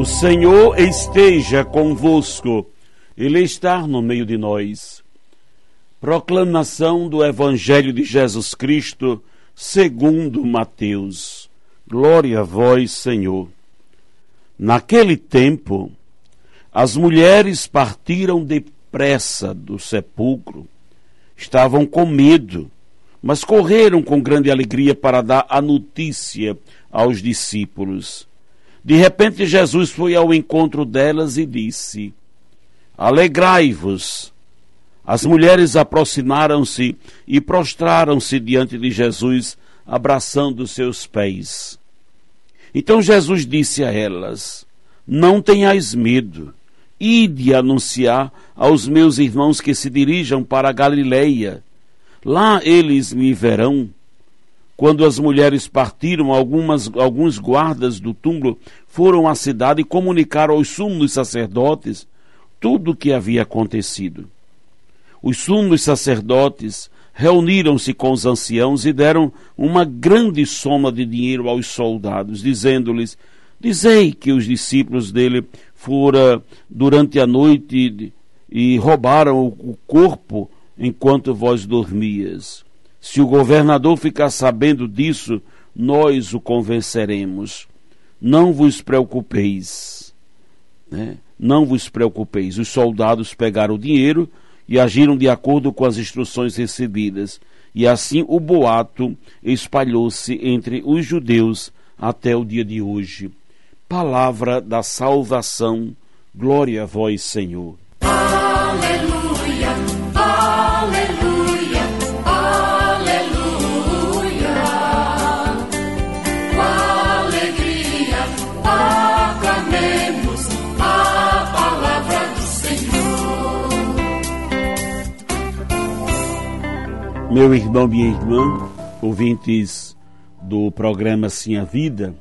O Senhor esteja convosco, Ele está no meio de nós. Proclamação do Evangelho de Jesus Cristo, segundo Mateus. Glória a vós, Senhor. Naquele tempo, as mulheres partiram depressa do sepulcro. Estavam com medo, mas correram com grande alegria para dar a notícia aos discípulos. De repente, Jesus foi ao encontro delas e disse: Alegrai-vos. As mulheres aproximaram-se e prostraram-se diante de Jesus, abraçando seus pés. Então Jesus disse a elas: Não tenhais medo. Ide anunciar aos meus irmãos que se dirijam para a Galileia. Lá eles me verão. Quando as mulheres partiram, algumas, alguns guardas do túmulo foram à cidade e comunicaram aos sumos sacerdotes tudo o que havia acontecido. Os sumos sacerdotes reuniram-se com os anciãos e deram uma grande soma de dinheiro aos soldados, dizendo-lhes: Dizei que os discípulos dele foram durante a noite e roubaram o corpo enquanto vós dormias. Se o governador ficar sabendo disso, nós o convenceremos. Não vos preocupeis. Né? Não vos preocupeis. Os soldados pegaram o dinheiro e agiram de acordo com as instruções recebidas. E assim o boato espalhou-se entre os judeus até o dia de hoje. Palavra da salvação. Glória a vós, Senhor. Meu irmão, minha irmã, ouvintes do programa Sim a Vida,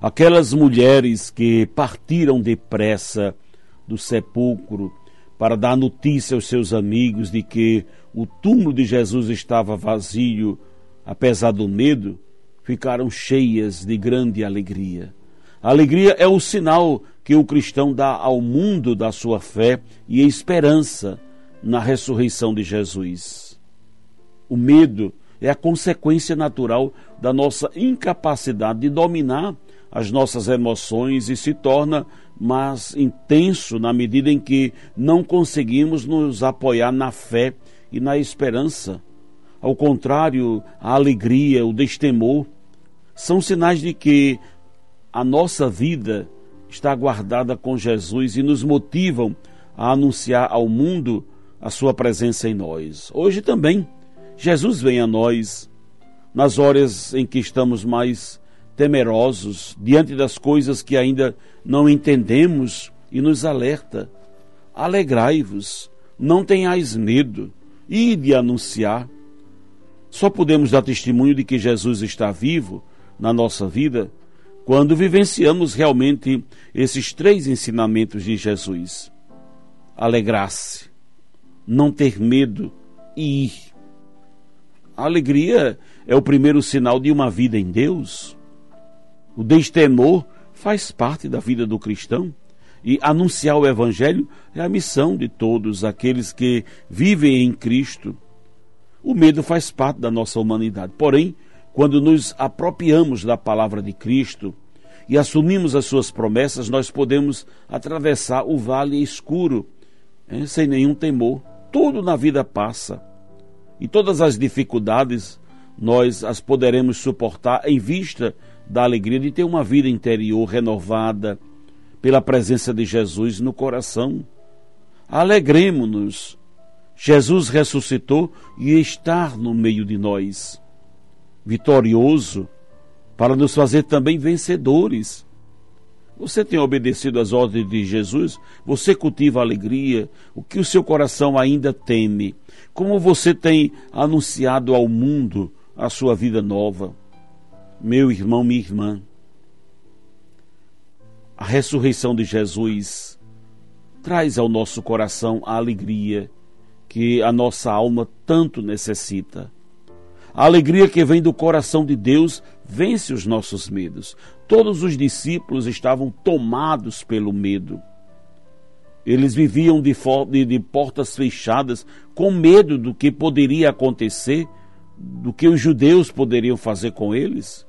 aquelas mulheres que partiram depressa do sepulcro para dar notícia aos seus amigos de que o túmulo de Jesus estava vazio, apesar do medo, ficaram cheias de grande alegria. A alegria é o sinal que o cristão dá ao mundo da sua fé e esperança na ressurreição de Jesus. O medo é a consequência natural da nossa incapacidade de dominar as nossas emoções e se torna mais intenso na medida em que não conseguimos nos apoiar na fé e na esperança. Ao contrário, a alegria, o destemor são sinais de que a nossa vida está guardada com Jesus e nos motivam a anunciar ao mundo a sua presença em nós. Hoje também Jesus vem a nós nas horas em que estamos mais temerosos, diante das coisas que ainda não entendemos e nos alerta. Alegrai-vos, não tenhais medo, ide anunciar. Só podemos dar testemunho de que Jesus está vivo na nossa vida quando vivenciamos realmente esses três ensinamentos de Jesus: alegrar-se, não ter medo e ir. A alegria é o primeiro sinal de uma vida em Deus. O destemor faz parte da vida do cristão. E anunciar o Evangelho é a missão de todos aqueles que vivem em Cristo. O medo faz parte da nossa humanidade. Porém, quando nos apropriamos da palavra de Cristo e assumimos as suas promessas, nós podemos atravessar o vale escuro hein, sem nenhum temor. Tudo na vida passa e todas as dificuldades nós as poderemos suportar em vista da alegria de ter uma vida interior renovada pela presença de Jesus no coração. Alegremos-nos. Jesus ressuscitou e está no meio de nós. vitorioso, para nos fazer também vencedores. Você tem obedecido às ordens de Jesus? Você cultiva alegria? O que o seu coração ainda teme? Como você tem anunciado ao mundo a sua vida nova? Meu irmão, minha irmã, a ressurreição de Jesus traz ao nosso coração a alegria que a nossa alma tanto necessita. A alegria que vem do coração de Deus vence os nossos medos. Todos os discípulos estavam tomados pelo medo. Eles viviam de, de, de, portas fechadas, com medo do que poderia acontecer, do que os judeus poderiam fazer com eles.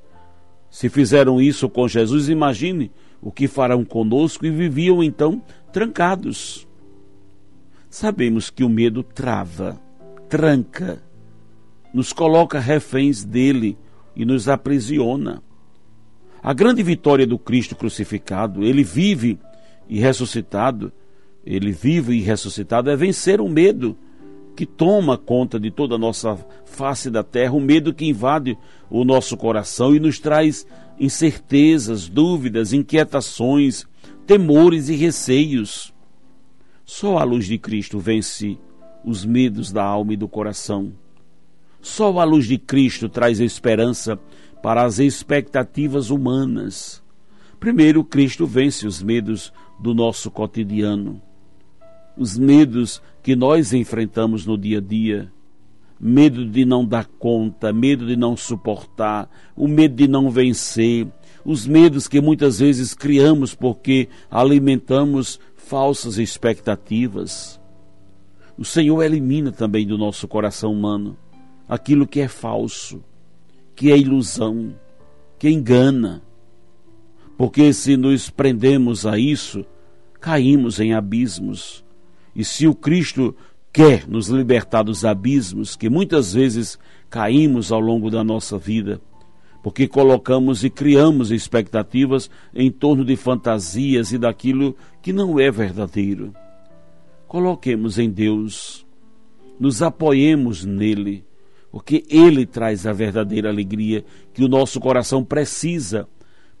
Se fizeram isso com Jesus, imagine o que farão conosco e viviam então trancados. Sabemos que o medo trava, tranca, nos coloca reféns dele e nos aprisiona. A grande vitória do Cristo crucificado, ele vive e ressuscitado, ele vive e ressuscitado, é vencer o medo que toma conta de toda a nossa face da terra, o medo que invade o nosso coração e nos traz incertezas, dúvidas, inquietações, temores e receios. Só a luz de Cristo vence os medos da alma e do coração. Só a luz de Cristo traz esperança para as expectativas humanas. Primeiro, Cristo vence os medos do nosso cotidiano, os medos que nós enfrentamos no dia a dia. Medo de não dar conta, medo de não suportar, o medo de não vencer, os medos que muitas vezes criamos porque alimentamos falsas expectativas. O Senhor elimina também do nosso coração humano aquilo que é falso, que é ilusão, que engana. Porque se nos prendemos a isso, caímos em abismos. E se o Cristo quer nos libertar dos abismos que muitas vezes caímos ao longo da nossa vida, porque colocamos e criamos expectativas em torno de fantasias e daquilo que não é verdadeiro. Coloquemos em Deus, nos apoiemos nele, porque Ele traz a verdadeira alegria que o nosso coração precisa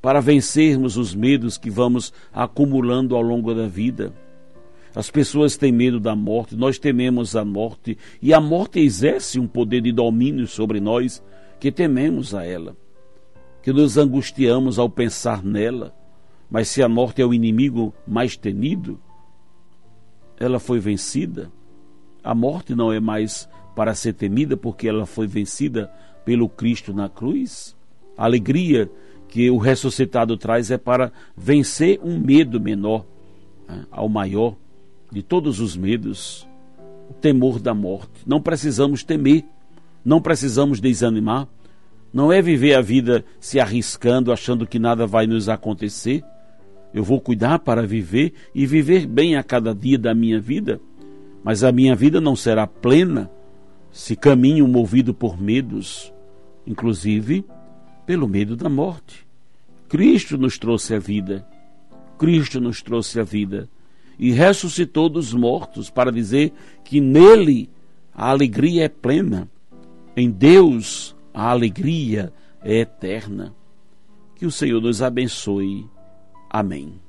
para vencermos os medos que vamos acumulando ao longo da vida. As pessoas têm medo da morte, nós tememos a morte, e a morte exerce um poder de domínio sobre nós que tememos a ela, que nos angustiamos ao pensar nela. Mas se a morte é o inimigo mais temido, ela foi vencida. A morte não é mais para ser temida porque ela foi vencida pelo Cristo na cruz? A alegria que o ressuscitado traz é para vencer um medo menor né, ao maior de todos os medos, o temor da morte. Não precisamos temer, não precisamos desanimar. Não é viver a vida se arriscando, achando que nada vai nos acontecer. Eu vou cuidar para viver e viver bem a cada dia da minha vida, mas a minha vida não será plena se caminho movido por medos, inclusive pelo medo da morte. Cristo nos trouxe a vida. Cristo nos trouxe a vida e ressuscitou dos mortos para dizer que nele a alegria é plena. Em Deus a alegria é eterna. Que o Senhor nos abençoe. Amém.